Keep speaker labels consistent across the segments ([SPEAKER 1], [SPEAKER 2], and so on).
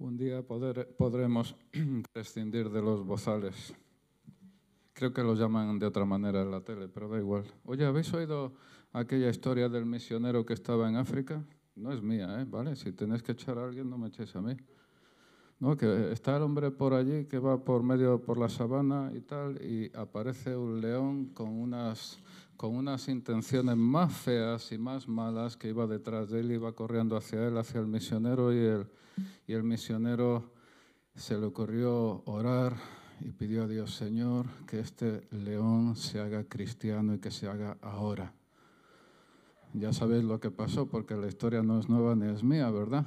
[SPEAKER 1] Un día podremos prescindir de los bozales. Creo que los llaman de otra manera en la tele, pero da igual. Oye, ¿habéis oído aquella historia del misionero que estaba en África? No es mía, ¿eh? ¿Vale? Si tenéis que echar a alguien, no me echéis a mí. No, que está el hombre por allí que va por medio por la sabana y tal, y aparece un león con unas, con unas intenciones más feas y más malas que iba detrás de él, iba corriendo hacia él, hacia el misionero, y el, y el misionero se le ocurrió orar y pidió a Dios, Señor, que este león se haga cristiano y que se haga ahora. Ya sabéis lo que pasó, porque la historia no es nueva ni es mía, ¿verdad?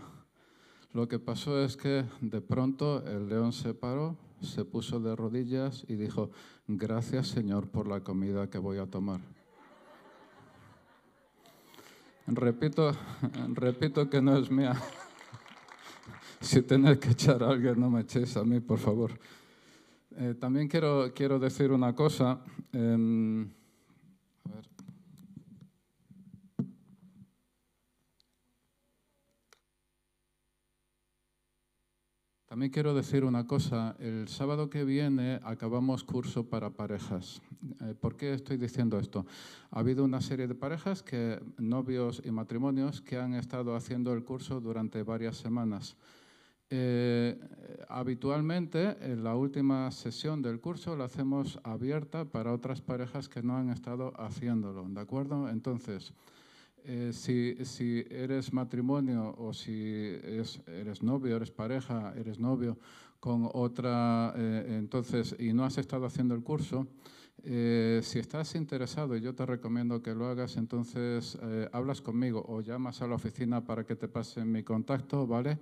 [SPEAKER 1] Lo que pasó es que de pronto el león se paró, se puso de rodillas y dijo, gracias Señor por la comida que voy a tomar. Repito, repito que no es mía. Si tenéis que echar a alguien, no me echéis a mí, por favor. Eh, también quiero, quiero decir una cosa. Em, También quiero decir una cosa. El sábado que viene acabamos curso para parejas. Eh, ¿Por qué estoy diciendo esto? Ha habido una serie de parejas, que, novios y matrimonios, que han estado haciendo el curso durante varias semanas. Eh, habitualmente, en la última sesión del curso la hacemos abierta para otras parejas que no han estado haciéndolo, ¿de acuerdo? Entonces, eh, si, si, eres matrimonio o si eres novio, eres pareja, eres novio con otra, eh, entonces, y no has estado haciendo el curso, eh, si estás interesado, y yo te recomiendo que lo hagas, entonces hablas conmigo o llamas a la oficina para que te pasen mi contacto, ¿vale?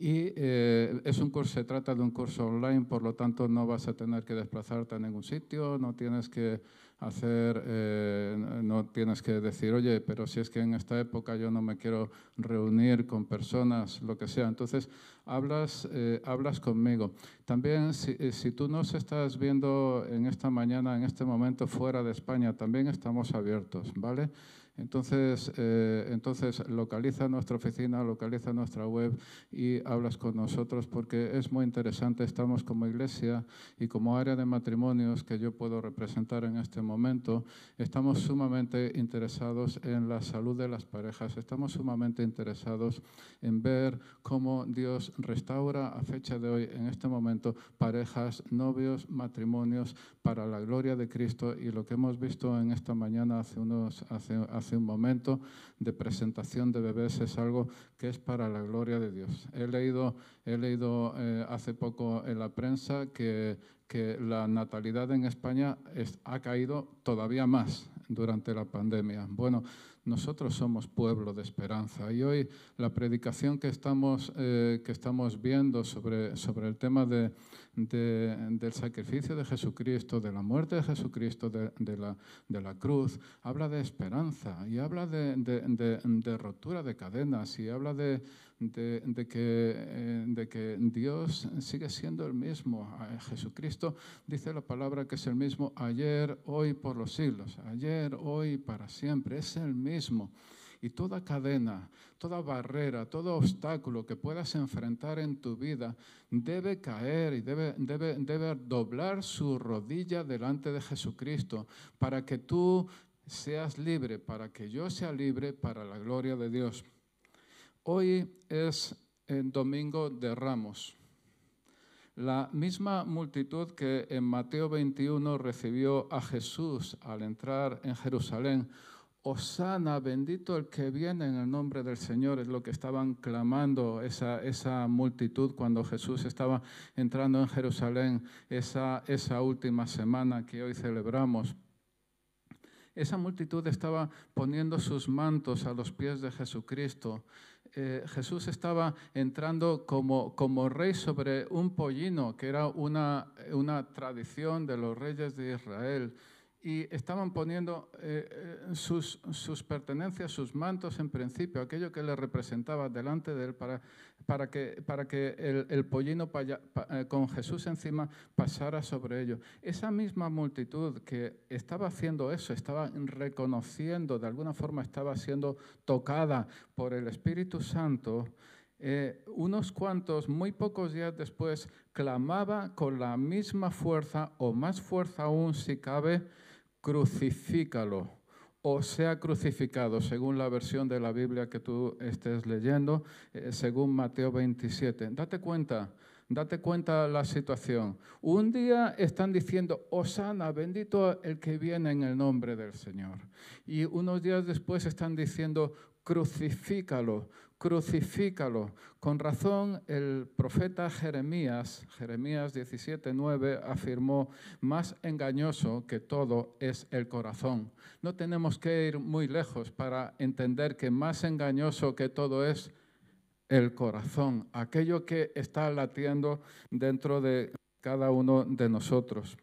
[SPEAKER 1] Y es un curso, se trata de un curso online, por lo tanto no vas a tener que desplazarte a ningún sitio, no tienes que hacer, eh, no tienes que decir, oye, pero si es que en esta época yo no me quiero reunir con personas, lo que sea. Entonces, hablas, eh, hablas conmigo. También, si, eh, si tú nos estás viendo en esta mañana, en este momento fuera de España, también estamos abiertos, ¿vale? Entonces, eh, entonces localiza nuestra oficina, localiza nuestra web y hablas con nosotros porque es muy interesante. Estamos como iglesia y como área de matrimonios que yo puedo representar en este momento, estamos sumamente interesados en la salud de las parejas. Estamos sumamente interesados en ver cómo Dios restaura a fecha de hoy, en este momento, parejas, novios, matrimonios para la gloria de Cristo y lo que hemos visto en esta mañana hace unos hace, hace hace un momento, de presentación de bebés es algo que es para la gloria de Dios. He leído, he leído eh, hace poco en la prensa que, que la natalidad en España ha caído todavía más durante la pandemia. Bueno, nosotros somos pueblo de esperanza y hoy la predicación que estamos, eh, que estamos viendo sobre, sobre el tema de, del sacrificio de Jesucristo, de la muerte de Jesucristo, de, la, de la, cruz, habla de esperanza y habla de rotura de cadenas y habla de, que, eh, de que Dios sigue siendo el mismo. Jesucristo dice la palabra que es el mismo ayer, hoy, por los siglos. Ayer, hoy, para siempre. Es el mismo. Y toda cadena, toda barrera, todo obstáculo que puedas enfrentar en tu vida debe caer y debe, debe, debe doblar su rodilla delante de Jesucristo para que tú seas libre, para que yo sea libre para la gloria de Dios. Hoy es el domingo de Ramos. La misma multitud que en Mateo 21 recibió a Jesús al entrar en Jerusalén Osana, bendito el que viene en el nombre del Señor, es lo que estaban clamando esa, esa multitud cuando Jesús estaba entrando en Jerusalén esa, esa última semana que hoy celebramos. Esa multitud estaba poniendo sus mantos a los pies de Jesucristo. Eh, Jesús estaba entrando como, como rey sobre un pollino, que era una, una tradición de los reyes de Israel y estaban poniendo eh, eh, sus, sus, pertenencias, sus mantos en principio, aquello que le representaba delante de él para, para que, para que el, el pollino eh, con Jesús encima pasara sobre ellos. Esa misma multitud que estaba haciendo eso, estaba reconociendo, de alguna forma estaba siendo tocada por el Espíritu Santo, eh, unos cuantos, muy pocos días después, clamaba con la misma fuerza o más fuerza aún si cabe, crucifícalo o sea crucificado, según la versión de la Biblia que tú estés leyendo, eh, según Mateo 27. Date cuenta, date cuenta la situación. Un día están diciendo, Osana, bendito el que viene en el nombre del Señor. Y unos días después están diciendo, crucifícalo, crucifícalo. Con razón, el profeta Jeremías, Jeremías 17:9, afirmó, más engañoso que todo es el corazón. No tenemos que ir muy lejos para entender que más engañoso que todo es el corazón, aquello que está latiendo dentro de cada uno de nosotros.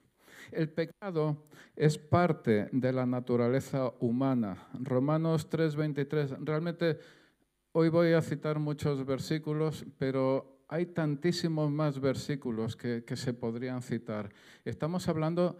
[SPEAKER 1] El pecado es parte de la naturaleza humana. Romanos 3:23, realmente Hoy voy a citar muchos versículos, pero hay tantísimos más versículos que, se podrían citar. Estamos hablando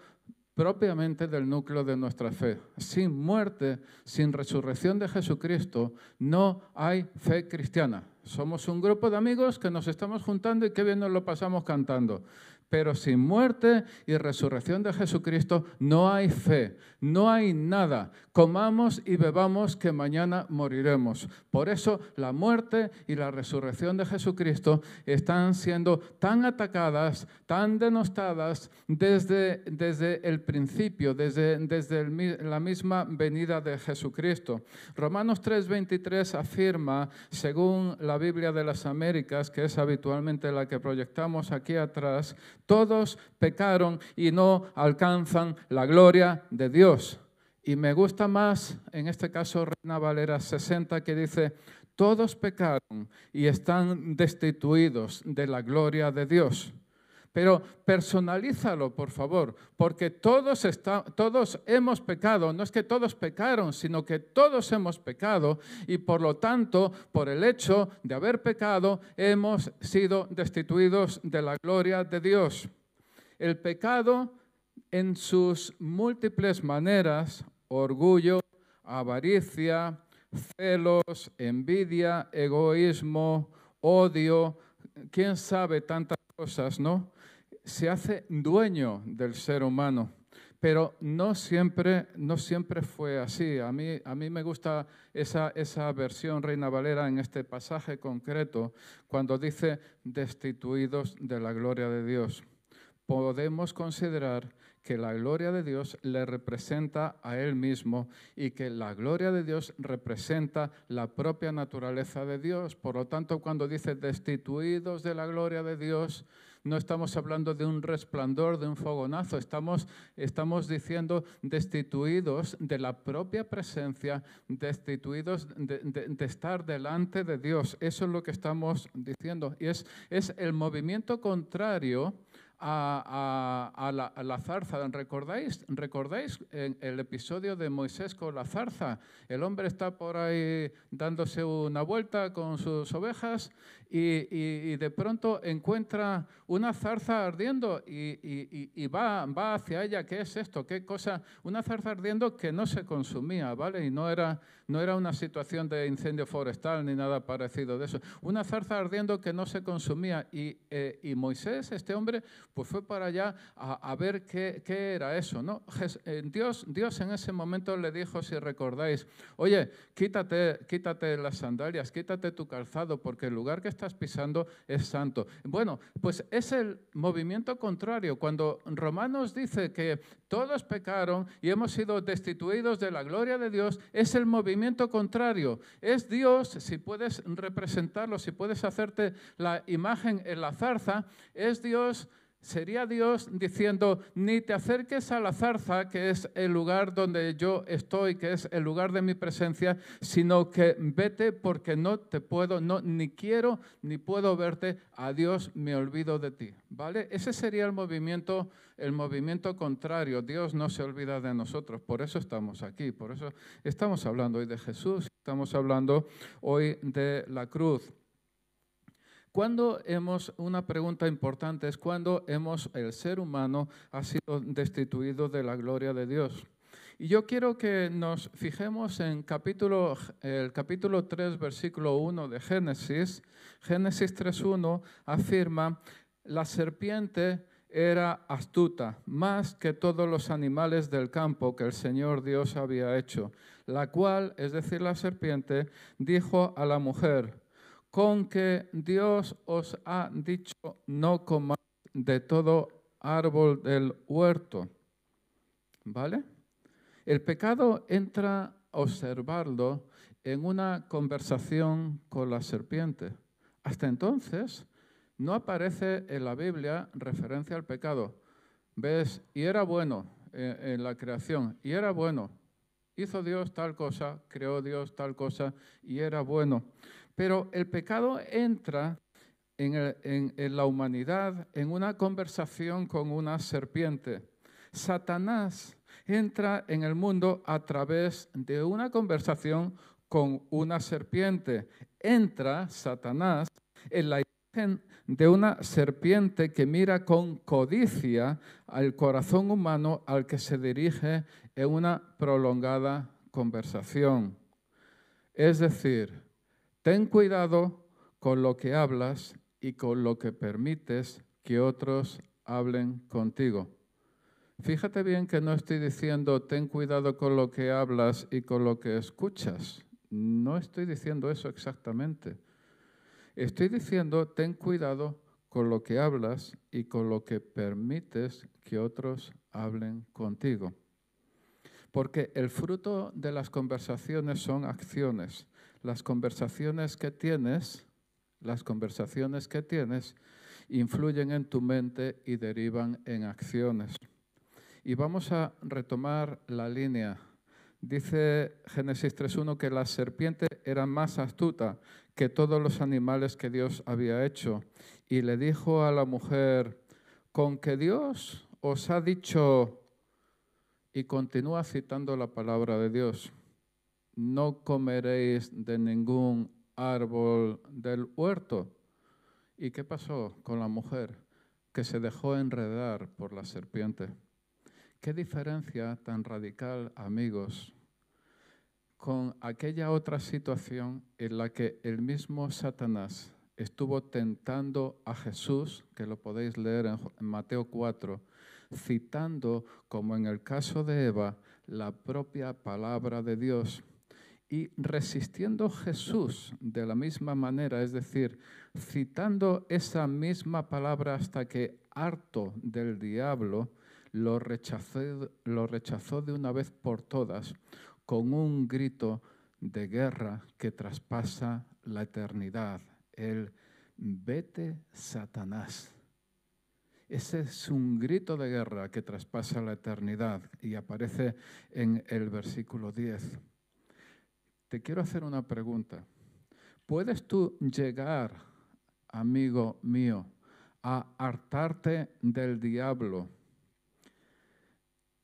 [SPEAKER 1] propiamente del núcleo de nuestra fe. Sin muerte, sin resurrección de Jesucristo, no hay fe cristiana. Somos un grupo de amigos que nos estamos juntando y qué bien nos lo pasamos cantando. Pero sin muerte y resurrección de Jesucristo no hay fe, no hay nada. Comamos y bebamos que mañana moriremos. Por eso la muerte y la resurrección de Jesucristo están siendo tan atacadas, tan denostadas desde, desde el principio, desde, desde la misma venida de Jesucristo. Romanos 3:23 afirma, según la Biblia de las Américas, que es habitualmente la que proyectamos aquí atrás, todos pecaron y no alcanzan la gloria de Dios. Y me gusta más, en este caso, Reina Valera 60, que dice, todos pecaron y están destituidos de la gloria de Dios. Pero personalízalo, por favor, porque todos, todos hemos pecado. No es que todos pecaron, sino que todos hemos pecado y por lo tanto, por el hecho de haber pecado, hemos sido destituidos de la gloria de Dios. El pecado en sus múltiples maneras, orgullo, avaricia, celos, envidia, egoísmo, odio, quién sabe tantas cosas, ¿no? Se hace dueño del ser humano. Pero no siempre, no siempre fue así. A mí, a mí me gusta esa, esa versión Reina Valera en este pasaje concreto, cuando dice destituidos de la gloria de Dios. Podemos considerar que la gloria de Dios le representa a Él mismo y que la gloria de Dios representa la propia naturaleza de Dios. Por lo tanto, cuando dice destituidos de la gloria de Dios, no estamos hablando de un resplandor, de un fogonazo, estamos, estamos diciendo destituidos de la propia presencia, destituidos de, estar delante de Dios. Eso es lo que estamos diciendo. Y es, es el movimiento contrario a, la, zarza. ¿Recordáis, ¿Recordáis el episodio de Moisés con la zarza? El hombre está por ahí dándose una vuelta con sus ovejas y, de pronto encuentra una zarza ardiendo y, va, va hacia ella. ¿Qué es esto? ¿Qué cosa? Una zarza ardiendo que no se consumía, ¿vale? Y no era, no era una situación de incendio forestal ni nada parecido de eso. Una zarza ardiendo que no se consumía. Y, eh, Moisés, este hombre, pues fue para allá a, ver qué, qué, era eso, ¿no? Eh, Dios, Dios en ese momento le dijo, si recordáis, oye, quítate, quítate las sandalias, quítate tu calzado, porque el lugar que estás pisando es santo. Bueno, pues es el movimiento contrario. Cuando Romanos dice que todos pecaron y hemos sido destituidos de la gloria de Dios, es el movimiento contrario. Es Dios, si puedes representarlo, si puedes hacerte la imagen en la zarza, es Dios sería Dios diciendo, ni te acerques a la zarza, que es el lugar donde yo estoy, que es el lugar de mi presencia, sino que vete porque no te puedo, no, ni quiero ni puedo verte, a Dios me olvido de ti. ¿Vale? Ese sería el movimiento, el movimiento contrario. Dios no se olvida de nosotros, por eso estamos aquí, por eso estamos hablando hoy de Jesús, estamos hablando hoy de la cruz. Cuando hemos, una pregunta importante es cuando hemos, el ser humano ha sido destituido de la gloria de Dios. Y yo quiero que nos fijemos en capítulo, el capítulo 3, versículo 1 de Génesis. Génesis 3.1 afirma, la serpiente era astuta, más que todos los animales del campo que el Señor Dios había hecho, la cual, es decir, la serpiente, dijo a la mujer, con que Dios os ha dicho no comáis de todo árbol del huerto. ¿Vale? El pecado entra a en una conversación con la serpiente. Hasta entonces no aparece en la Biblia referencia al pecado. ¿Ves? Y era bueno eh, en la creación, y era bueno. Hizo Dios tal cosa, creó Dios tal cosa, y era bueno. Pero el pecado entra en, la humanidad en una conversación con una serpiente. Satanás entra en el mundo a través de una conversación con una serpiente. Entra Satanás en la imagen de una serpiente que mira con codicia al corazón humano al que se dirige en una prolongada conversación. Es decir, ten cuidado con lo que hablas y con lo que permites que otros hablen contigo. Fíjate bien que no estoy diciendo ten cuidado con lo que hablas y con lo que escuchas. No estoy diciendo eso exactamente. Estoy diciendo ten cuidado con lo que hablas y con lo que permites que otros hablen contigo. Porque el fruto de las conversaciones son acciones. Las conversaciones que tienes, las conversaciones que tienes influyen en tu mente y derivan en acciones. Y vamos a retomar la línea. Dice Génesis 3.1 que la serpiente era más astuta que todos los animales que Dios había hecho. Y le dijo a la mujer, con que Dios os ha dicho, y continúa citando la palabra de Dios, no comeréis de ningún árbol del huerto. ¿Y qué pasó con la mujer? Que se dejó enredar por la serpiente. Qué diferencia tan radical, amigos, con aquella otra situación en la que el mismo Satanás estuvo tentando a Jesús, que lo podéis leer en Mateo 4, citando, como en el caso de Eva, la propia palabra de Dios y resistiendo Jesús de la misma manera, es decir, citando esa misma palabra hasta que harto del diablo, lo rechazó, de una vez por todas con un grito de guerra que traspasa la eternidad. El vete Satanás. Ese es un grito de guerra que traspasa la eternidad y aparece en el versículo 10. Te quiero hacer una pregunta. ¿Puedes tú llegar, amigo mío, a hartarte del diablo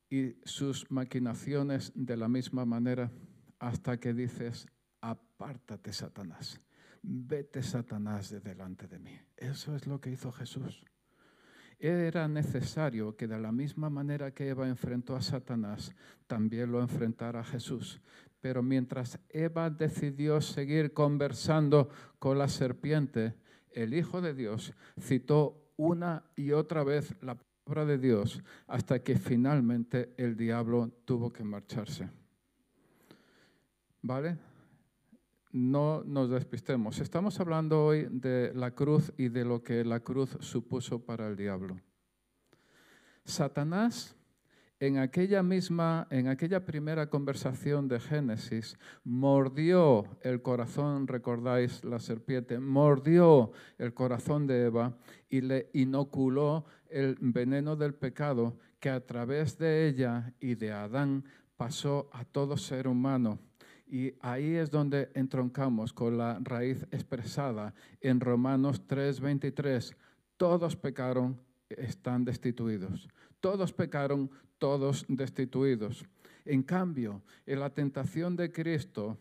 [SPEAKER 1] y sus maquinaciones de la misma manera hasta que dices, apártate Satanás, vete Satanás de delante de mí. Eso es lo que hizo Jesús. Era necesario que de la misma manera que Eva enfrentó a Satanás, también lo enfrentara a Jesús. Pero mientras Eva decidió seguir conversando con la serpiente, el Hijo de Dios citó una y otra vez la de Dios hasta que finalmente el diablo tuvo que marcharse. ¿Vale? No nos despistemos. Estamos hablando hoy de la cruz y de lo que la cruz supuso para el diablo. Satanás en aquella misma, en aquella primera conversación de Génesis, mordió el corazón, recordáis la serpiente, mordió el corazón de Eva y le inoculó el veneno del pecado que a través de ella y de Adán pasó a todo ser humano. Y ahí es donde entroncamos con la raíz expresada en Romanos 3:23. Todos pecaron, están destituidos. Todos pecaron, todos destituidos. En cambio, en la tentación de Cristo,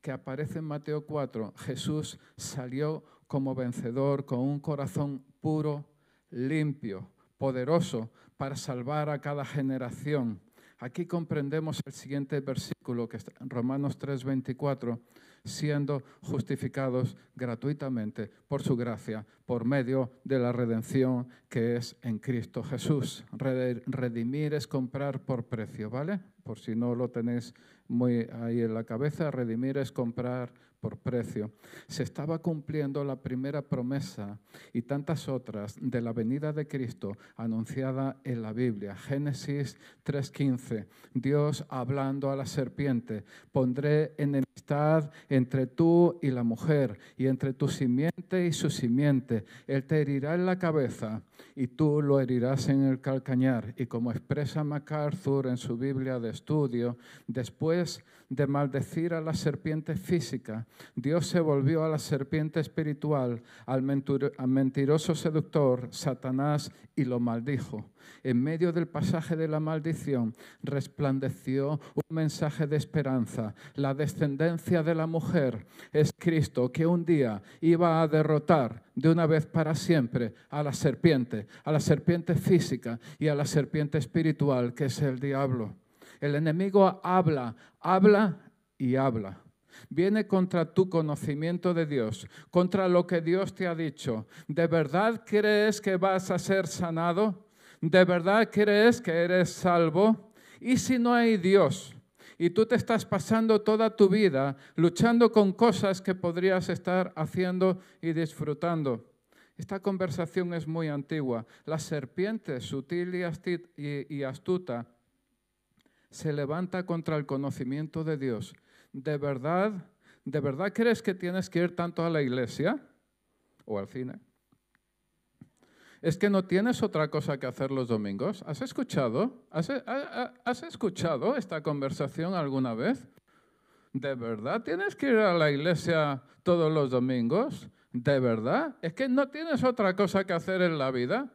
[SPEAKER 1] que aparece en Mateo 4, Jesús salió como vencedor con un corazón puro, limpio, poderoso para salvar a cada generación. Aquí comprendemos el siguiente versículo, que está en Romanos 3:24, siendo justificados gratuitamente por su gracia, por medio de la redención que es en Cristo Jesús. Redimir es comprar por precio, ¿vale? Por si no lo tenéis muy ahí en la cabeza, redimir es comprar por precio. Se estaba cumpliendo la primera promesa y tantas otras de la venida de Cristo anunciada en la Biblia. Génesis 3:15. Dios hablando a la serpiente, pondré entre tú y la mujer y entre tu simiente y su simiente. Él te herirá en la cabeza y tú lo herirás en el calcañar. Y como expresa MacArthur en su Biblia de estudio, después de maldecir a la serpiente física, Dios se volvió a la serpiente espiritual, al mentiroso seductor, Satanás, y lo maldijo. En medio del pasaje de la maldición resplandeció un mensaje de esperanza. La descendencia de la mujer es Cristo, que un día iba a derrotar de una vez para siempre a la serpiente, a la serpiente física y a la serpiente espiritual, que es el diablo. El enemigo habla, habla y habla. Viene contra tu conocimiento de Dios, contra lo que Dios te ha dicho. ¿De verdad crees que vas a ser sanado? ¿De verdad crees que eres salvo? ¿Y si no hay Dios? Y tú te estás pasando toda tu vida luchando con cosas que podrías estar haciendo y disfrutando. Esta conversación es muy antigua. La serpiente sutil y astuta se levanta contra el conocimiento de Dios. ¿De verdad, de verdad crees que tienes que ir tanto a la iglesia o al cine? ¿Es que no tienes otra cosa que hacer los domingos? ¿Has escuchado? ¿Has, has escuchado esta conversación alguna vez? ¿De verdad tienes que ir a la iglesia todos los domingos? ¿De verdad? ¿Es que no tienes otra cosa que hacer en la vida?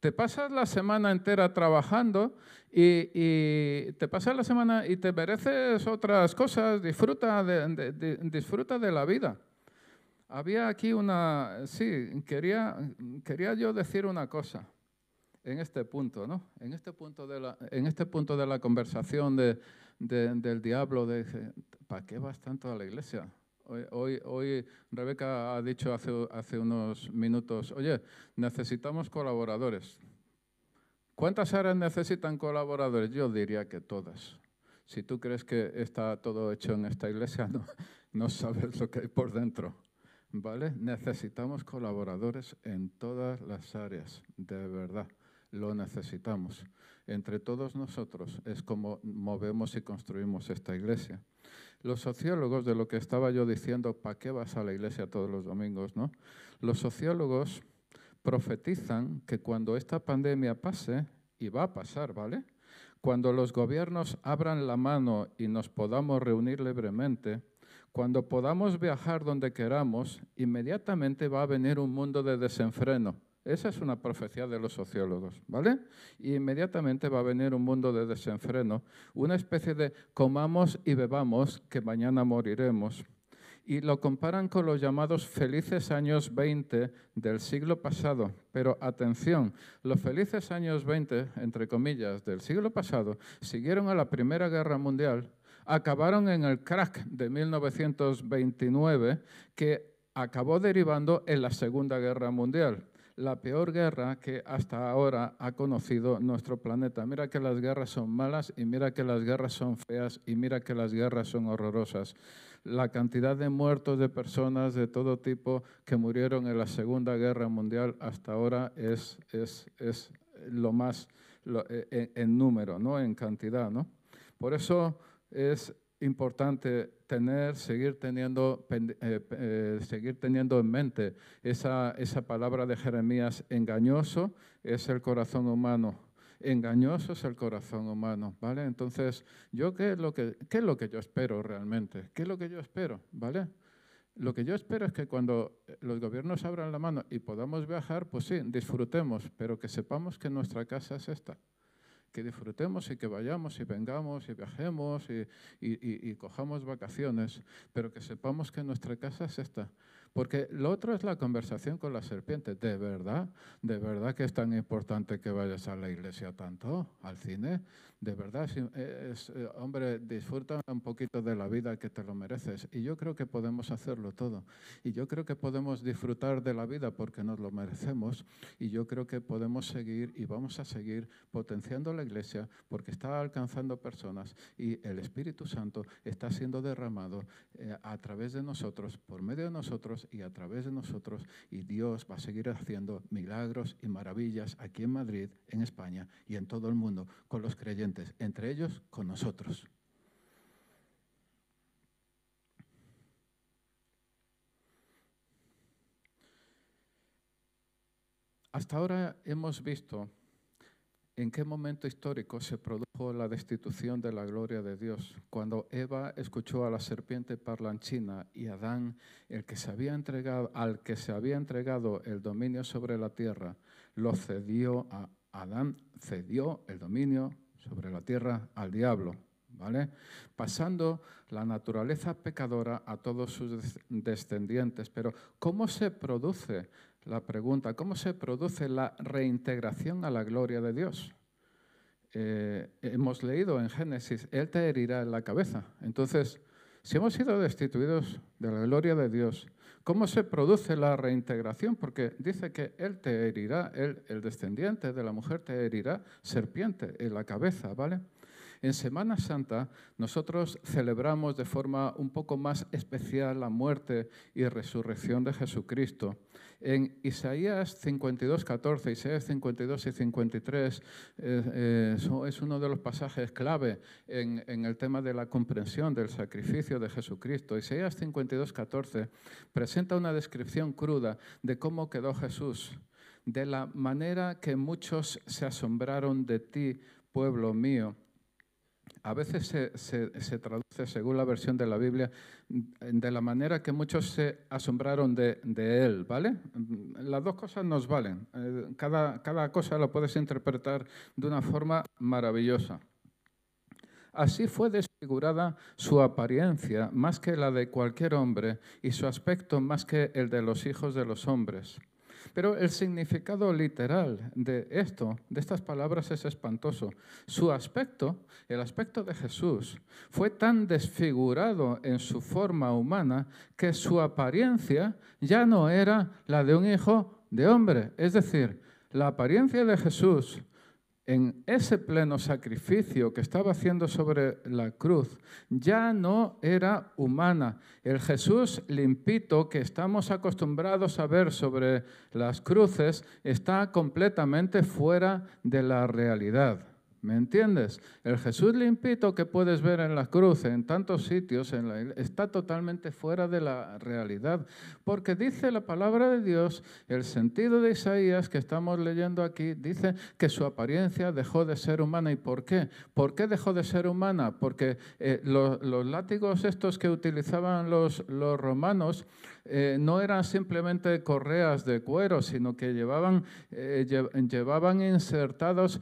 [SPEAKER 1] Te pasas la semana entera trabajando y, te pasas la semana y te mereces otras cosas, disfruta de, disfruta de la vida. Había aquí una, sí, quería, quería yo decir una cosa en este punto, ¿no? En este punto de la, en este punto de la conversación del diablo, de, ¿para qué vas tanto a la iglesia? Hoy, hoy, Rebeca ha dicho hace, hace unos minutos, oye, necesitamos colaboradores. ¿Cuántas áreas necesitan colaboradores? Yo diría que todas. Si tú crees que está todo hecho en esta iglesia, no, no sabes lo que hay por dentro. ¿Vale? Necesitamos colaboradores en todas las áreas, de verdad. Lo necesitamos. Entre todos nosotros es como movemos y construimos esta iglesia. Los sociólogos, de lo que estaba yo diciendo, ¿para qué vas a la iglesia todos los domingos? ¿no? Los sociólogos profetizan que cuando esta pandemia pase, y va a pasar, ¿vale? Cuando los gobiernos abran la mano y nos podamos reunir libremente, cuando podamos viajar donde queramos, inmediatamente va a venir un mundo de desenfreno esa es una profecía de los sociólogos, ¿vale? Y inmediatamente va a venir un mundo de desenfreno, una especie de comamos y bebamos que mañana moriremos. Y lo comparan con los llamados felices años 20 del siglo pasado. Pero atención, los felices años 20, entre comillas, del siglo pasado, siguieron a la Primera Guerra Mundial, acabaron en el crack de 1929, que acabó derivando en la Segunda Guerra Mundial la peor guerra que hasta ahora ha conocido nuestro planeta. Mira que las guerras son malas y mira que las guerras son feas y mira que las guerras son horrorosas. La cantidad de muertos de personas de todo tipo que murieron en la Segunda Guerra Mundial hasta ahora es, es, es lo más e, en, número, ¿no? en cantidad. ¿no? Por eso es importante tener, seguir teniendo, eh, eh, seguir teniendo en mente esa, esa palabra de Jeremías, engañoso es el corazón humano. Engañoso es el corazón humano, ¿vale? Entonces, ¿yo qué es, lo que, qué es lo que yo espero realmente? ¿Qué es lo que yo espero, ¿vale? Lo que yo espero es que cuando los gobiernos abran la mano y podamos viajar, pues sí, disfrutemos, pero que sepamos que nuestra casa es esta que disfrutemos y que vayamos y vengamos y viajemos y, cojamos vacaciones, pero que sepamos que nuestra casa es esta. Porque lo otro es la conversación con la serpiente. ¿De verdad? ¿De verdad que es tan importante que vayas a la iglesia tanto? ¿Al cine? ¿De verdad? Eh, hombre, disfruta un poquito de la vida que te lo mereces. Y yo creo que podemos hacerlo todo. Y yo creo que podemos disfrutar de la vida porque nos lo merecemos. Y yo creo que podemos seguir y vamos a seguir potenciando la iglesia porque está alcanzando personas y el Espíritu Santo está siendo derramado eh, a través de nosotros, por medio de nosotros y a través de nosotros. Y Dios va a seguir haciendo milagros y maravillas aquí en Madrid, en España y en todo el mundo con los creyentes, entre ellos con nosotros. Hasta ahora hemos visto en qué momento histórico se produjo la destitución de la gloria de Dios, cuando Eva escuchó a la serpiente parlanchina y Adán, el que se había entregado, al que se había entregado el dominio sobre la tierra, lo cedió a Adán, cedió el dominio sobre la tierra al diablo, ¿vale? Pasando la naturaleza pecadora a todos sus descendientes. Pero ¿cómo se produce la pregunta, ¿cómo se produce la reintegración a la gloria de Dios? Eh, hemos leído en Génesis, Él te herirá en la cabeza. Entonces, si hemos sido destituidos de la gloria de Dios, ¿cómo se produce la reintegración? Porque dice que Él te herirá, él, el descendiente de la mujer te herirá serpiente en la cabeza, ¿vale? En Semana Santa nosotros celebramos de forma un poco más especial la muerte y resurrección de Jesucristo. En Isaías 52, 14, Isaías 52 y 53 eh, eh, es uno de los pasajes clave en, en, el tema de la comprensión del sacrificio de Jesucristo. Isaías 52, 14 presenta una descripción cruda de cómo quedó Jesús, de la manera que muchos se asombraron de ti, pueblo mío a veces se, traduce, según la versión de la Biblia, de la manera que muchos se asombraron de, él, ¿vale? Las dos cosas nos valen. Eh, cada, cada cosa la puedes interpretar de una forma maravillosa. Así fue desfigurada su apariencia más que la de cualquier hombre y su aspecto más que el de los hijos de los hombres. Pero el significado literal de esto, de estas palabras, es espantoso. Su aspecto, el aspecto de Jesús, fue tan desfigurado en su forma humana que su apariencia ya no era la de un hijo de hombre. Es decir, la apariencia de Jesús en ese pleno sacrificio que estaba haciendo sobre la cruz, ya no era humana. El Jesús limpito que estamos acostumbrados a ver sobre las cruces está completamente fuera de la realidad. ¿Me entiendes? El Jesús limpito que puedes ver en la cruz, en tantos sitios, está totalmente fuera de la realidad. Porque dice la palabra de Dios, el sentido de Isaías que estamos leyendo aquí, dice que su apariencia dejó de ser humana. ¿Y por qué? ¿Por qué dejó de ser humana? Porque eh, los, látigos estos que utilizaban los, los romanos eh, no eran simplemente correas de cuero, sino que llevaban, eh, llevaban insertados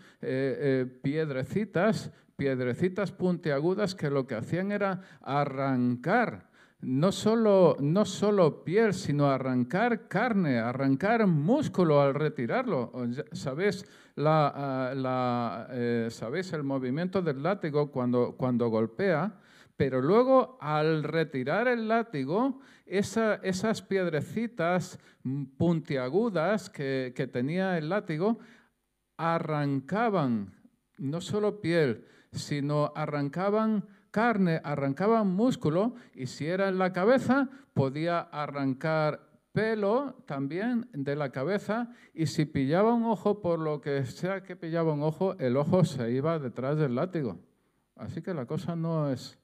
[SPEAKER 1] piedrecitas, piedrecitas puntiagudas que lo que hacían era arrancar no solo, no solo piel, sino arrancar carne, arrancar músculo al retirarlo. ¿Sabéis, la, ah, eh, ¿sabéis el movimiento del látigo cuando, cuando golpea? Pero luego al retirar el látigo, esas piedrecitas puntiagudas que, que tenía el látigo arrancaban no solo piel, sino arrancaban carne, arrancaban músculo y si era en la cabeza, podía arrancar pelo también de la cabeza y si pillaba un ojo, por lo que sea que pillaba un ojo, el ojo se iba detrás del látigo. Así que la cosa no es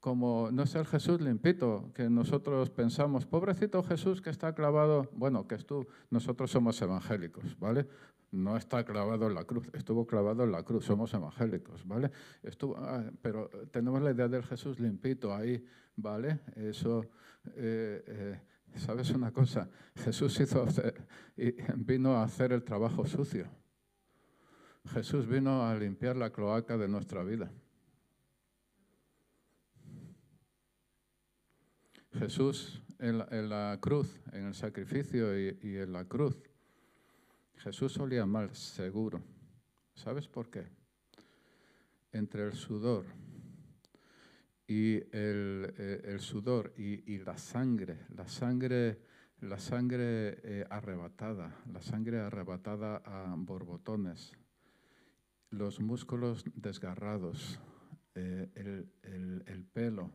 [SPEAKER 1] como no es el Jesús limpito que nosotros pensamos, pobrecito Jesús que está clavado, bueno, que es tú, nosotros somos evangélicos, ¿vale? No está clavado en la cruz, estuvo clavado en la cruz, somos evangélicos, ¿vale? Estuvo, ah, pero tenemos la idea del Jesús limpito ahí, ¿vale? Eso, eh, eh, ¿sabes una cosa? Jesús hizo vino a hacer el trabajo sucio. Jesús vino a limpiar la cloaca de nuestra vida. Jesús en la, cruz, en el sacrificio y, en la cruz. Jesús olía mal, seguro. ¿Sabes por qué? Entre el sudor y el, eh, sudor y, la sangre, la sangre, la sangre eh, arrebatada, la sangre arrebatada a borbotones, los músculos desgarrados, eh, el, pelo,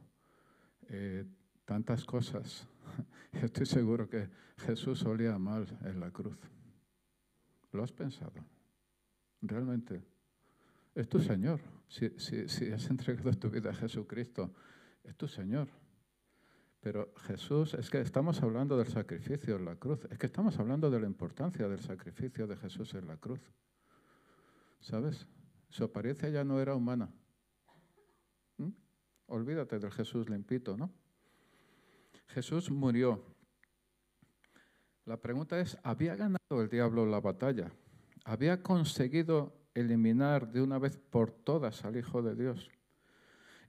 [SPEAKER 1] tantas cosas. Estoy seguro que Jesús olía mal en la cruz. ¿Lo has pensado? Realmente. Es tu Señor. Si, si, has entregado tu vida a Jesucristo, es tu Señor. Pero Jesús, es que estamos hablando del sacrificio en la cruz. Es que estamos hablando de la importancia del sacrificio de Jesús en la cruz. ¿Sabes? Su apariencia ya no era humana. ¿Mm? Olvídate del Jesús limpito, ¿no? Jesús murió. La pregunta es, ¿había ganado el diablo la batalla? ¿Había conseguido eliminar de una vez por todas al Hijo de Dios?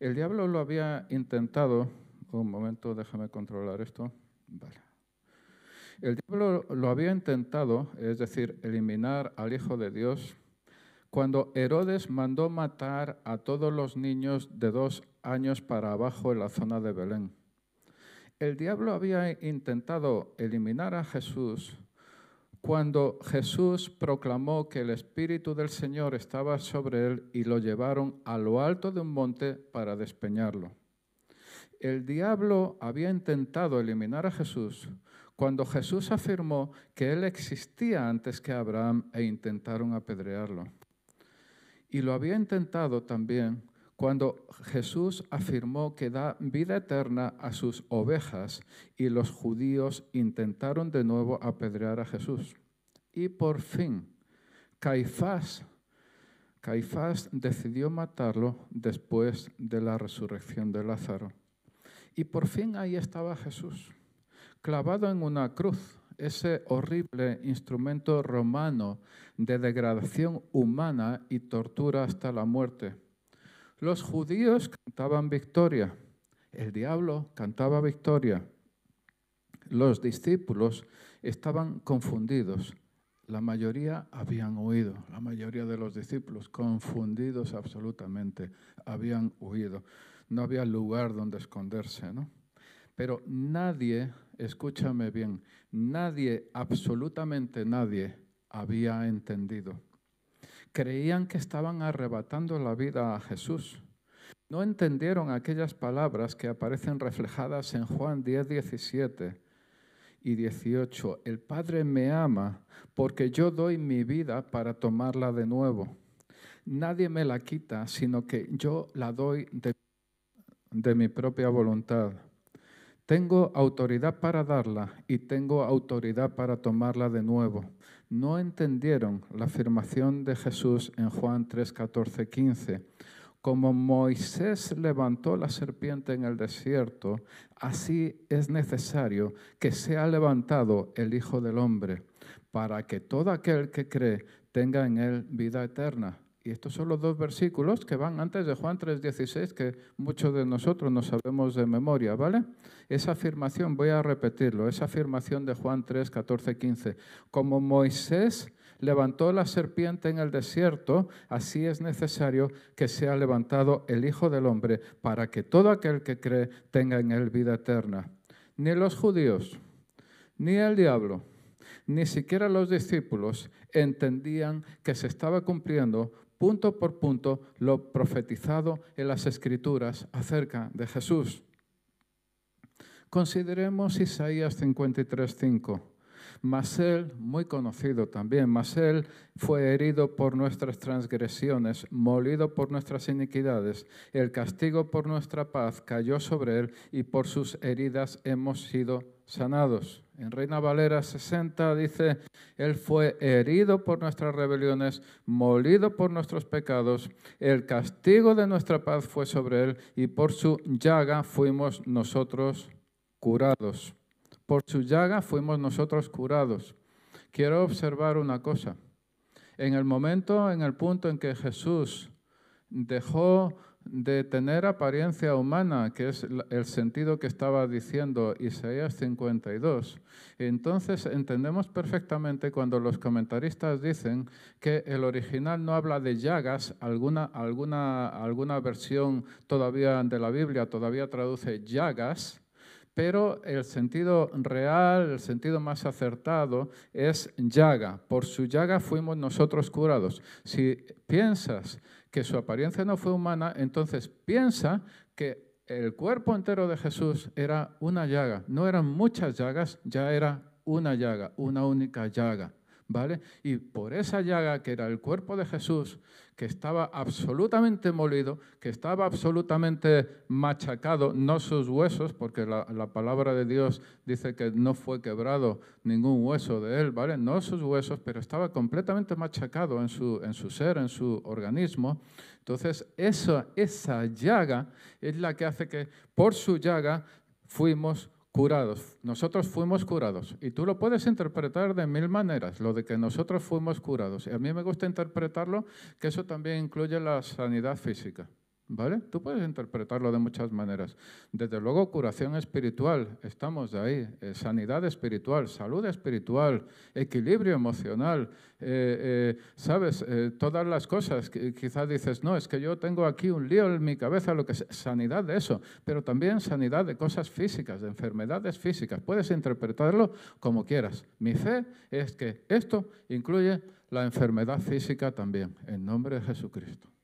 [SPEAKER 1] El diablo lo había intentado, un momento, déjame controlar esto. Vale. El diablo lo había intentado, es decir, eliminar al Hijo de Dios, cuando Herodes mandó matar a todos los niños de dos años para abajo en la zona de Belén. El diablo había intentado eliminar a Jesús cuando Jesús proclamó que el Espíritu del Señor estaba sobre él y lo llevaron a lo alto de un monte para despeñarlo. El diablo había intentado eliminar a Jesús cuando Jesús afirmó que él existía antes que Abraham e intentaron apedrearlo. Y lo había intentado también cuando Jesús afirmó que da vida eterna a sus ovejas y los judíos intentaron de nuevo apedrear a Jesús. Y por fin, Caifás, Caifás decidió matarlo después de la resurrección de Lázaro. Y por fin ahí estaba Jesús, clavado en una cruz, ese horrible instrumento romano de degradación humana y tortura hasta la muerte los judíos cantaban victoria, el diablo cantaba victoria. Los discípulos estaban confundidos. La mayoría habían huido, la mayoría de los discípulos, confundidos absolutamente, habían huido. No había lugar donde esconderse, ¿no? Pero nadie, escúchame bien, nadie, absolutamente nadie, había entendido creían que estaban arrebatando la vida a Jesús. No entendieron aquellas palabras que aparecen reflejadas en Juan 10, 17 y 18. El Padre me ama porque yo doy mi vida para tomarla de nuevo. Nadie me la quita, sino que yo la doy de, de mi propia voluntad. Tengo autoridad para darla y tengo autoridad para tomarla de nuevo no entendieron la afirmación de Jesús en Juan 3, 14, 15. Como Moisés levantó la serpiente en el desierto, así es necesario que sea levantado el Hijo del Hombre, para que todo aquel que cree tenga en él vida eterna. Y estos son los dos versículos que van antes de Juan 3:16, que muchos de nosotros no sabemos de memoria, ¿vale? Esa afirmación, voy a repetirlo, esa afirmación de Juan 3, 14, 15. Como Moisés levantó la serpiente en el desierto, así es necesario que sea levantado el Hijo del Hombre, para que todo aquel que cree tenga en él vida eterna. Ni los judíos, ni el diablo, ni siquiera los discípulos entendían que se estaba cumpliendo punto por punto lo profetizado en las escrituras acerca de Jesús. Consideremos Isaías 53:5. Mas él, muy conocido también, mas él fue herido por nuestras transgresiones, molido por nuestras iniquidades. El castigo por nuestra paz cayó sobre él y por sus heridas hemos sido sanados. En Reina Valera 60 dice, Él fue herido por nuestras rebeliones, molido por nuestros pecados, el castigo de nuestra paz fue sobre Él y por su llaga fuimos nosotros curados. Por su llaga fuimos nosotros curados. Quiero observar una cosa. En el momento, en el punto en que Jesús dejó de tener apariencia humana, que es el sentido que estaba diciendo Isaías 52, entonces entendemos perfectamente cuando los comentaristas dicen que el original no habla de llagas, alguna, alguna, alguna versión todavía de la Biblia todavía traduce llagas, pero el sentido real, el sentido más acertado es llaga. Por su llaga fuimos nosotros curados. Si piensas que su apariencia no fue humana, entonces piensa que el cuerpo entero de Jesús era una llaga. No eran muchas llagas, ya era una llaga, una única llaga. ¿Vale? Y por esa llaga que era el cuerpo de Jesús, que estaba absolutamente molido, que estaba absolutamente machacado, no sus huesos, porque la, palabra de Dios dice que no fue quebrado ningún hueso de él, ¿vale? No sus huesos, pero estaba completamente machacado en su, en su ser, en su organismo. Entonces, esa, esa llaga es la que hace que por su llaga fuimos curados. Nosotros fuimos curados. Y tú lo puedes interpretar de mil maneras, lo de que nosotros fuimos curados. Y a mí me gusta interpretarlo que eso también incluye la sanidad física. ¿Vale? Tú puedes interpretarlo de muchas maneras. Desde luego, curación espiritual, estamos ahí. Eh, sanidad espiritual, salud espiritual, equilibrio emocional. Eh, eh, ¿Sabes? todas las cosas. Quizás dices, no, es que yo tengo aquí un lío en mi cabeza, lo que es sanidad de eso. Pero también sanidad de cosas físicas, de enfermedades físicas. Puedes interpretarlo como quieras. Mi fe es que esto incluye la enfermedad física también, en nombre de Jesucristo.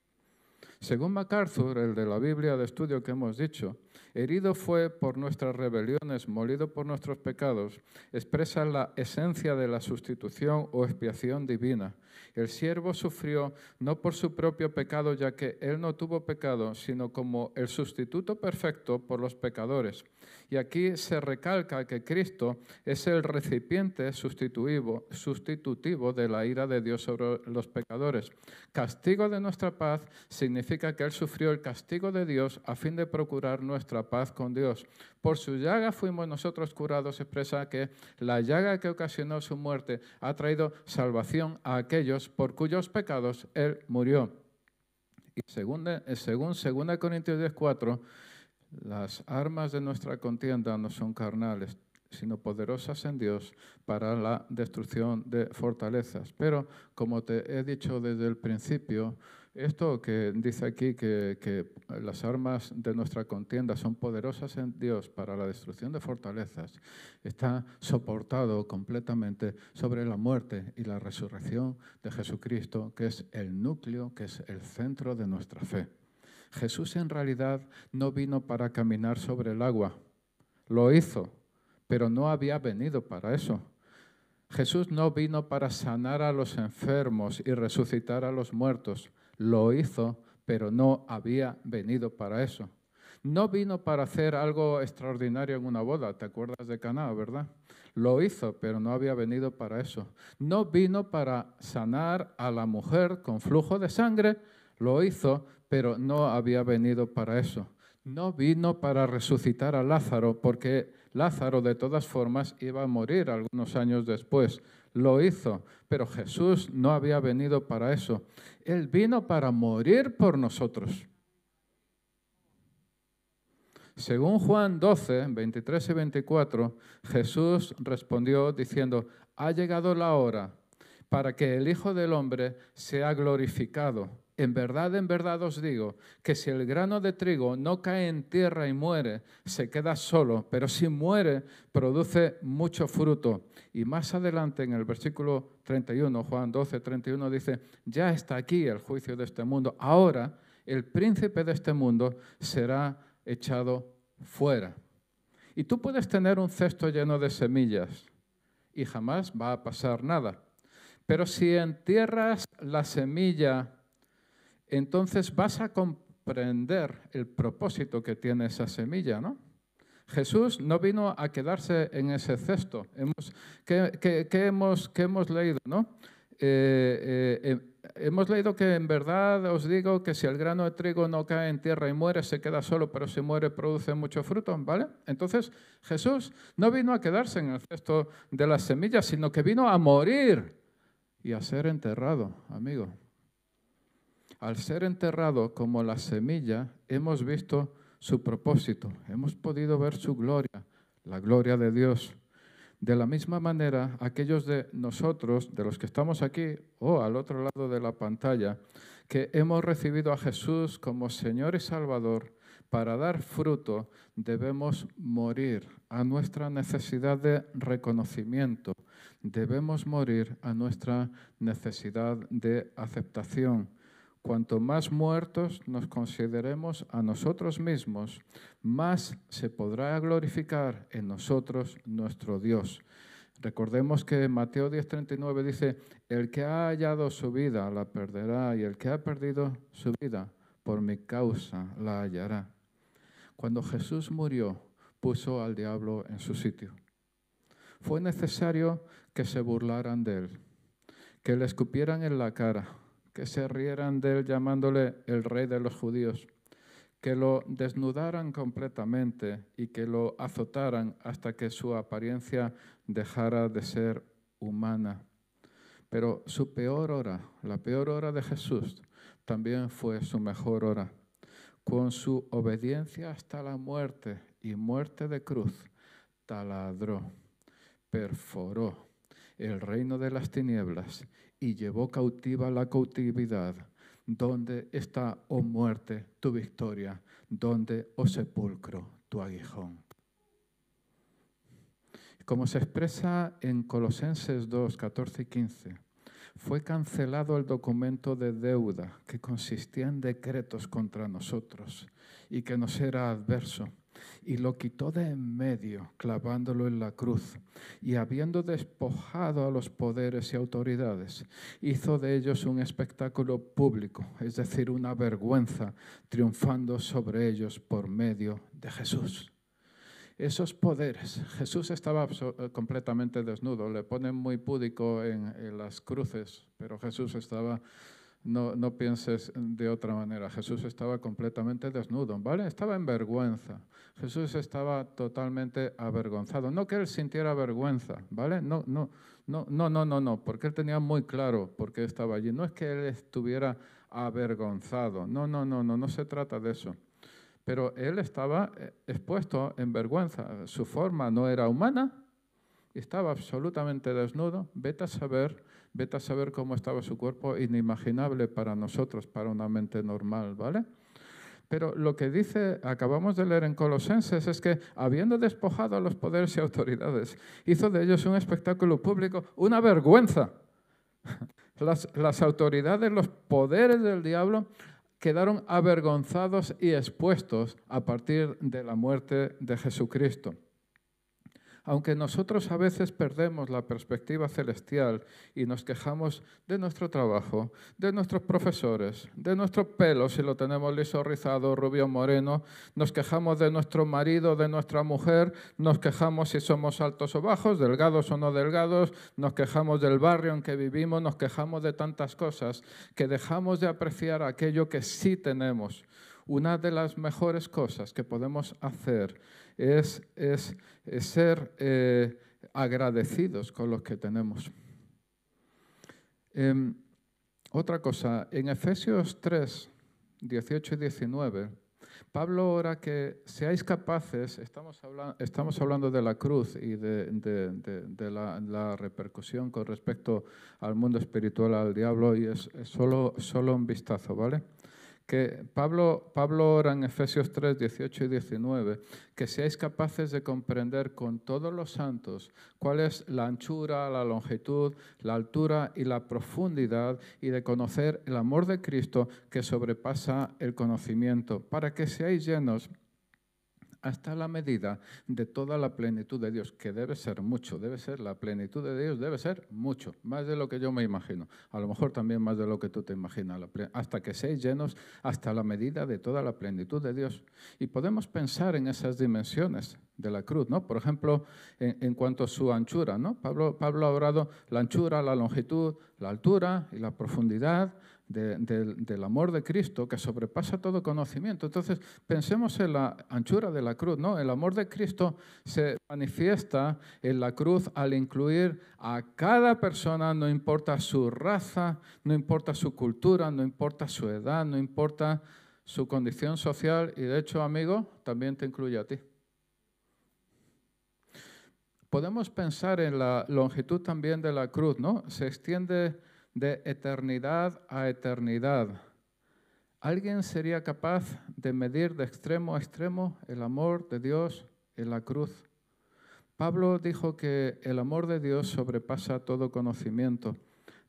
[SPEAKER 1] Según MacArthur, el de la Biblia de estudio que hemos dicho, herido fue por nuestras rebeliones, molido por nuestros pecados, expresa la esencia de la sustitución o expiación divina. El siervo sufrió no por su propio pecado, ya que él no tuvo pecado, sino como el sustituto perfecto por los pecadores. Y aquí se recalca que Cristo es el recipiente sustitutivo, sustitutivo de la ira de Dios sobre los pecadores. Castigo de nuestra paz significa que Él sufrió el castigo de Dios a fin de procurar nuestra paz con Dios. Por su llaga fuimos nosotros curados, expresa que la llaga que ocasionó su muerte ha traído salvación a aquellos por cuyos pecados Él murió. Y según, según 2 Corintios 10.4, las armas de nuestra contienda no son carnales, sino poderosas en Dios para la destrucción de fortalezas. Pero, como te he dicho desde el principio, esto que dice aquí que, las armas de nuestra contienda son poderosas en Dios para la destrucción de fortalezas, está soportado completamente sobre la muerte y la resurrección de Jesucristo, que es el núcleo, que es el centro de nuestra fe. Jesús en realidad no vino para caminar sobre el agua, lo hizo, pero no había venido para eso. Jesús no vino para sanar a los enfermos y resucitar a los muertos lo hizo, pero no había venido para eso. No vino para hacer algo extraordinario en una boda, ¿te acuerdas de Caná, verdad? Lo hizo, pero no había venido para eso. No vino para sanar a la mujer con flujo de sangre, lo hizo, pero no había venido para eso. No vino para resucitar a Lázaro, porque Lázaro de todas formas iba a morir algunos años después lo hizo, pero Jesús no había venido para eso. Él vino para morir por nosotros. Según Juan 12, 23 y 24, Jesús respondió diciendo, ha llegado la hora para que el Hijo del Hombre sea glorificado. En verdad, en verdad os digo que si el grano de trigo no cae en tierra y muere, se queda solo, pero si muere, produce mucho fruto. Y más adelante en el versículo 31, Juan 12, 31 dice, ya está aquí el juicio de este mundo. Ahora el príncipe de este mundo será echado fuera. Y tú puedes tener un cesto lleno de semillas y jamás va a pasar nada. Pero si entierras la semilla entonces vas a comprender el propósito que tiene esa semilla, ¿no? Jesús no vino a quedarse en ese cesto. Hemos, ¿qué, hemos, leído? ¿no? Eh, eh, hemos leído que en verdad os digo que si el grano de trigo no cae en tierra y muere, se queda solo, pero si muere produce mucho fruto, ¿vale? Entonces Jesús no vino a quedarse en el cesto de las semillas, sino que vino a morir y a ser enterrado, amigo. Al ser enterrado como la semilla, hemos visto su propósito, hemos podido ver su gloria, la gloria de Dios. De la misma manera, aquellos de nosotros, de los que estamos aquí o al otro lado de la pantalla, que hemos recibido a Jesús como Señor y Salvador, para dar fruto debemos morir a nuestra necesidad de reconocimiento, debemos morir a nuestra necesidad de aceptación. Cuanto más muertos nos consideremos a nosotros mismos, más se podrá glorificar en nosotros nuestro Dios. Recordemos que Mateo 10:39 dice, el que ha hallado su vida la perderá y el que ha perdido su vida por mi causa la hallará. Cuando Jesús murió, puso al diablo en su sitio. Fue necesario que se burlaran de él, que le escupieran en la cara, que se rieran de él llamándole el rey de los judíos, que lo desnudaran completamente y que lo azotaran hasta que su apariencia dejara de ser humana. Pero su peor hora, la peor hora de Jesús, también fue su mejor hora con su obediencia hasta la muerte y muerte de cruz, taladró, perforó el reino de las tinieblas y llevó cautiva la cautividad. ¿Dónde está, oh muerte, tu victoria? ¿Dónde, oh sepulcro, tu aguijón? Como se expresa en Colosenses 2, 14 y 15, fue cancelado el documento de deuda que consistía en decretos contra nosotros y que nos era adverso, y lo quitó de en medio, clavándolo en la cruz, y habiendo despojado a los poderes y autoridades, hizo de ellos un espectáculo público, es decir, una vergüenza, triunfando sobre ellos por medio de Jesús esos poderes. Jesús estaba eh, completamente desnudo, le ponen muy púdico en, las cruces, pero Jesús estaba, no, no, pienses de otra manera, Jesús estaba completamente desnudo, ¿vale? Estaba en vergüenza. Jesús estaba totalmente avergonzado. No que él sintiera vergüenza, ¿vale? No, no, no, no, no, no, no, porque él tenía muy claro por qué estaba allí. No es que él estuviera avergonzado, no, no, no, no, no se trata de eso. Pero él estaba eh, expuesto en vergüenza. Su forma no era humana, estaba absolutamente desnudo. Vete a saber, vete a saber cómo estaba su cuerpo, inimaginable para nosotros, para una mente normal, ¿vale? Pero lo que dice, acabamos de leer en Colosenses, es que habiendo despojado a los poderes y autoridades, hizo de ellos un espectáculo público, una vergüenza. Las, las autoridades, los poderes del diablo quedaron avergonzados y expuestos a partir de la muerte de Jesucristo. Aunque nosotros a veces perdemos la perspectiva celestial y nos quejamos de nuestro trabajo, de nuestros profesores, de nuestro pelo si lo tenemos liso, rizado, rubio, moreno, nos quejamos de nuestro marido, de nuestra mujer, nos quejamos si somos altos o bajos, delgados o no delgados, nos quejamos del barrio en que vivimos, nos quejamos de tantas cosas que dejamos de apreciar aquello que sí tenemos. Una de las mejores cosas que podemos hacer es, ser eh, agradecidos con los que tenemos. Em, otra cosa, en Efesios 3, 18 y 19, Pablo ora que seáis capaces, estamos, hablando, estamos hablando de la cruz y de, la, repercusión con respecto al mundo espiritual, al diablo, y es, solo, solo un vistazo, ¿vale? Que Pablo, Pablo ora en Efesios 3, 18 y 19, que seáis capaces de comprender con todos los santos cuál es la anchura, la longitud, la altura y la profundidad y de conocer el amor de Cristo que sobrepasa el conocimiento, para que seáis llenos hasta la medida de toda la plenitud de Dios, que debe ser mucho, debe ser la plenitud de Dios, debe ser mucho, más de lo que yo me imagino, a lo mejor también más de lo que tú te imaginas, hasta que seáis llenos hasta la medida de toda la plenitud de Dios. Y podemos pensar en esas dimensiones de la cruz, ¿no? Por ejemplo, en, cuanto a su anchura, ¿no? Pablo, Pablo ha hablado la anchura, la longitud, la altura y la profundidad del amor de Cristo que sobrepasa todo conocimiento. Entonces, pensemos en la anchura de la cruz, ¿no? El amor de Cristo se manifiesta en la cruz al incluir a cada persona, no importa su raza, no importa su cultura, no importa su edad, no importa su condición social y de hecho, amigo, también te incluye a ti. Podemos pensar en la longitud también de la cruz, ¿no? Se extiende de eternidad a eternidad. ¿Alguien sería capaz de medir de extremo a extremo el amor de Dios en la cruz? Pablo dijo que el amor de Dios sobrepasa todo conocimiento.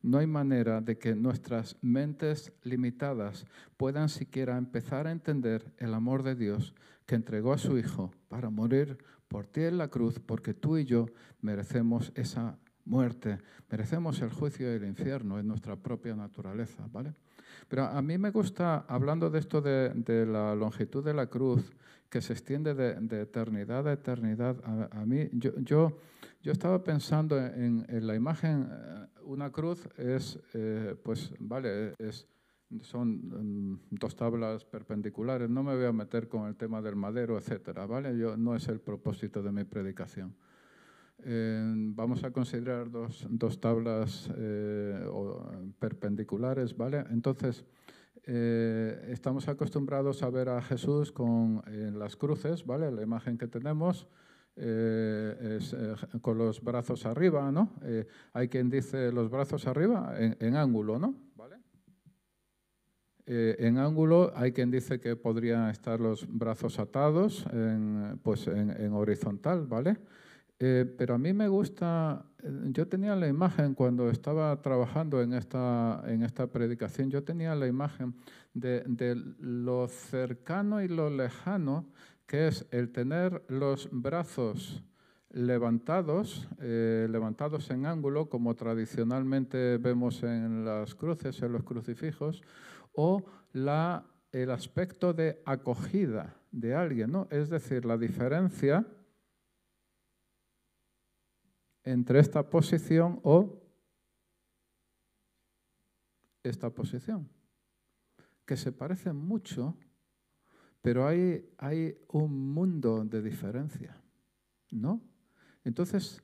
[SPEAKER 1] No hay manera de que nuestras mentes limitadas puedan siquiera empezar a entender el amor de Dios que entregó a su Hijo para morir por ti en la cruz, porque tú y yo merecemos esa muerte, merecemos el juicio y el infierno en nuestra propia naturaleza, ¿vale? Pero a mí me gusta, hablando de esto de, la longitud de la cruz, que se extiende de, eternidad a eternidad, a, mí, yo, yo, yo, estaba pensando en, la imagen, eh, una cruz es, eh, pues, vale, es, son mm, dos tablas perpendiculares, no me voy a meter con el tema del madero, etcétera, ¿vale? Yo, no es el propósito de mi predicación vamos a considerar dos, dos tablas eh, perpendiculares, ¿vale? Entonces, eh, estamos acostumbrados a ver a Jesús con en las cruces, ¿vale? La imagen que tenemos eh, es con los brazos arriba, ¿no? hay quien dice los brazos arriba en, ángulo, ¿no? ¿Vale? en ángulo hay quien dice que podrían estar los brazos atados en, pues en, horizontal, ¿vale? Eh, pero a mí me gusta, eh, yo tenía la imagen cuando estaba trabajando en esta, en esta predicación, yo tenía la imagen de, lo cercano y lo lejano que es el tener los brazos levantados, eh, levantados en ángulo, como tradicionalmente vemos en las cruces, en los crucifijos, o la, el aspecto de acogida de alguien, ¿no? Es decir, la diferencia entre esta posición o esta posición, que se parecen mucho, pero hay, hay un mundo de diferencia, ¿no? Entonces,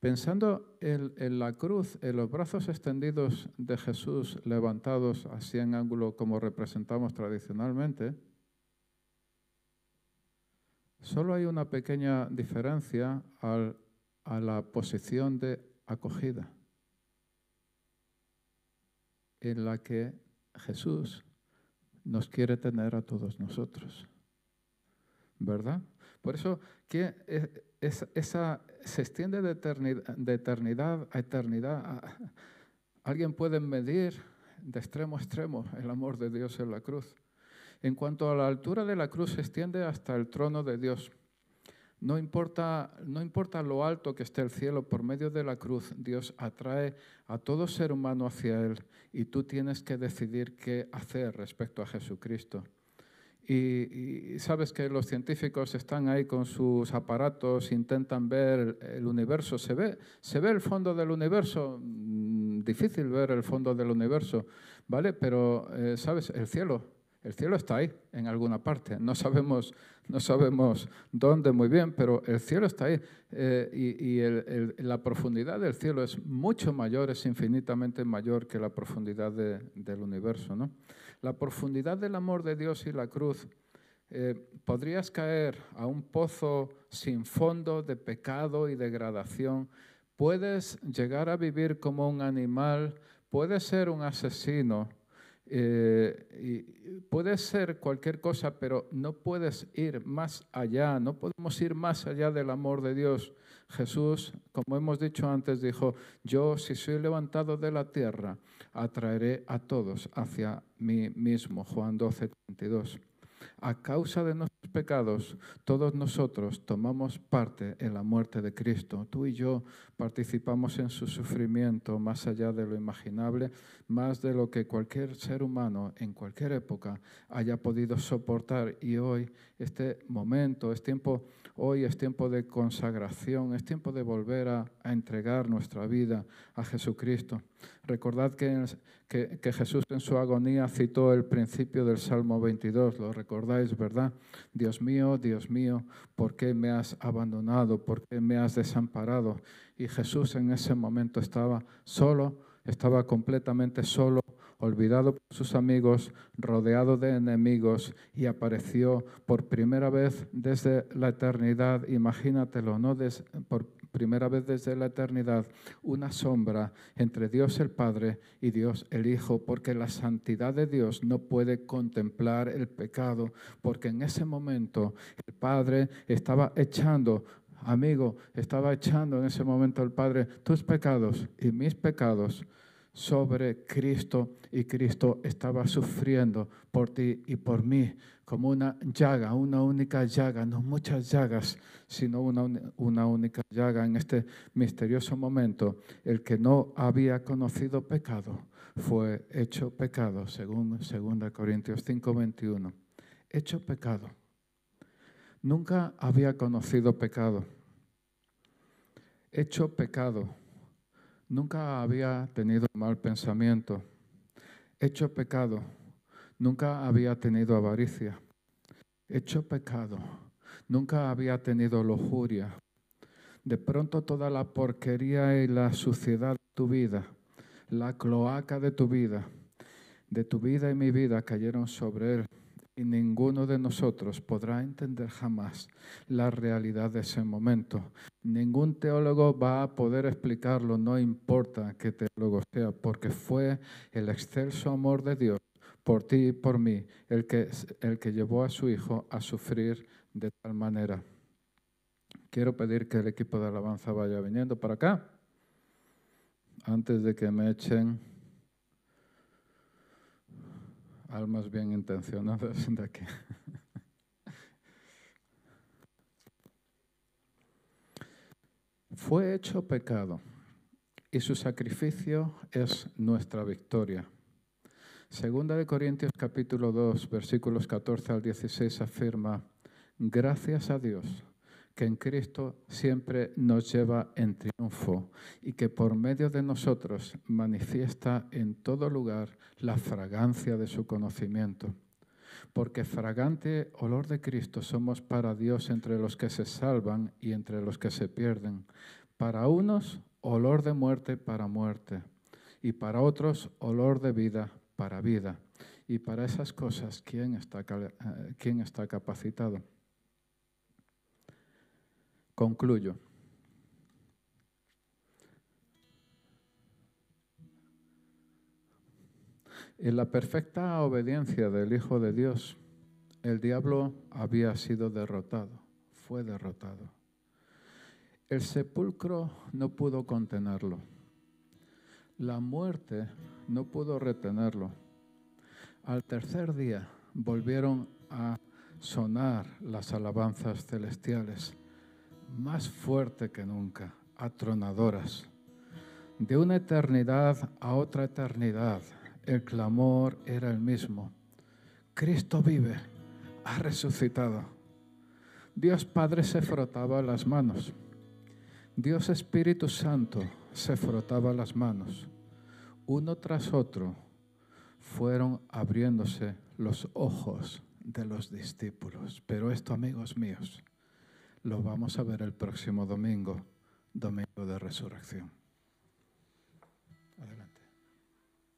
[SPEAKER 1] pensando en, en, la cruz, en los brazos extendidos de Jesús levantados así en ángulo como representamos tradicionalmente, solo hay una pequeña diferencia al a la posición de acogida en la que Jesús nos quiere tener a todos nosotros. ¿Verdad? Por eso que esa, se extiende de eternidad, a eternidad. Alguien puede medir de extremo a extremo el amor de Dios en la cruz. En cuanto a la altura de la cruz, se extiende hasta el trono de Dios. No importa, no importa lo alto que esté el cielo, por medio de la cruz Dios atrae a todo ser humano hacia Él y tú tienes que decidir qué hacer respecto a Jesucristo. Y, sabes que los científicos están ahí con sus aparatos, intentan ver el universo. ¿Se ve, se ve el fondo del universo? Mm, difícil ver el fondo del universo, ¿vale? Pero, eh, ¿sabes? El cielo, el cielo está ahí, en alguna parte. No sabemos, no sabemos dónde muy bien, pero el cielo está ahí. Eh, y, la profundidad del cielo es mucho mayor, es infinitamente mayor que la profundidad del universo. ¿no? La profundidad del amor de Dios y la cruz. Eh, podrías caer a un pozo sin fondo de pecado y degradación. Puedes llegar a vivir como un animal, puedes ser un asesino, eh, puede ser cualquier cosa, pero no puedes ir más allá, no podemos ir más allá del amor de Dios. Jesús, como hemos dicho antes, dijo, yo si soy levantado de la tierra, atraeré a todos hacia mí mismo. Juan 12, 32. A causa de nuestros pecados, todos nosotros tomamos parte en la muerte de Cristo. Tú y yo participamos en su sufrimiento más allá de lo imaginable, más de lo que cualquier ser humano en cualquier época haya podido soportar. Y hoy, este momento, es tiempo, hoy es tiempo de consagración, es tiempo de volver a, a entregar nuestra vida a Jesucristo. Recordad que, que, Jesús en su agonía citó el principio del Salmo 22, lo recordáis, ¿verdad? Dios mío, Dios mío, ¿por qué me has abandonado? ¿Por qué me has desamparado? Y Jesús en ese momento estaba solo, estaba completamente solo, olvidado por sus amigos, rodeado de enemigos y apareció por primera vez desde la eternidad, imagínatelo, ¿no? por primera vez desde la eternidad, una sombra entre Dios el Padre y Dios el Hijo, porque la santidad de Dios no puede contemplar el pecado, porque en ese momento el Padre estaba echando amigo, estaba echando en ese momento el Padre tus pecados y mis pecados sobre Cristo y Cristo estaba sufriendo por ti y por mí como una llaga, una única llaga, no muchas llagas, sino una, una única llaga en este misterioso momento. El que no había conocido pecado fue hecho pecado, según 2 Corintios 5:21. Hecho pecado. Nunca había conocido pecado. Hecho pecado Nunca había tenido mal pensamiento, hecho pecado, nunca había tenido avaricia, hecho pecado, nunca había tenido lujuria. De pronto toda la porquería y la suciedad de tu vida, la cloaca de tu vida, de tu vida y mi vida cayeron sobre él y ninguno de nosotros podrá entender jamás la realidad de ese momento. Ningún teólogo va a poder explicarlo, no importa qué teólogo sea, porque fue el excelso amor de Dios por ti y por mí el que, el que llevó a su Hijo a sufrir de tal manera. Quiero pedir que el equipo de alabanza vaya viniendo para acá, antes de que me echen almas bien intencionadas de aquí. Fue hecho pecado y su sacrificio es nuestra victoria. Segunda de Corintios capítulo 2, versículos 14 al 16 afirma, gracias a Dios que en Cristo siempre nos lleva en triunfo y que por medio de nosotros manifiesta en todo lugar la fragancia de su conocimiento. Porque fragante olor de Cristo somos para Dios entre los que se salvan y entre los que se pierden. Para unos, olor de muerte para muerte, y para otros, olor de vida para vida. Y para esas cosas, ¿quién está, eh, quién está capacitado? Concluyo. En la perfecta obediencia del Hijo de Dios, el diablo había sido derrotado, fue derrotado. El sepulcro no pudo contenerlo. La muerte no pudo retenerlo. Al tercer día volvieron a sonar las alabanzas celestiales más fuerte que nunca, atronadoras. De una eternidad a otra eternidad, el clamor era el mismo. Cristo vive, ha resucitado. Dios Padre se frotaba las manos. Dios Espíritu Santo se frotaba las manos. Uno tras otro fueron abriéndose los ojos de los discípulos. Pero esto, amigos míos, lo vamos a ver el próximo domingo, domingo de resurrección.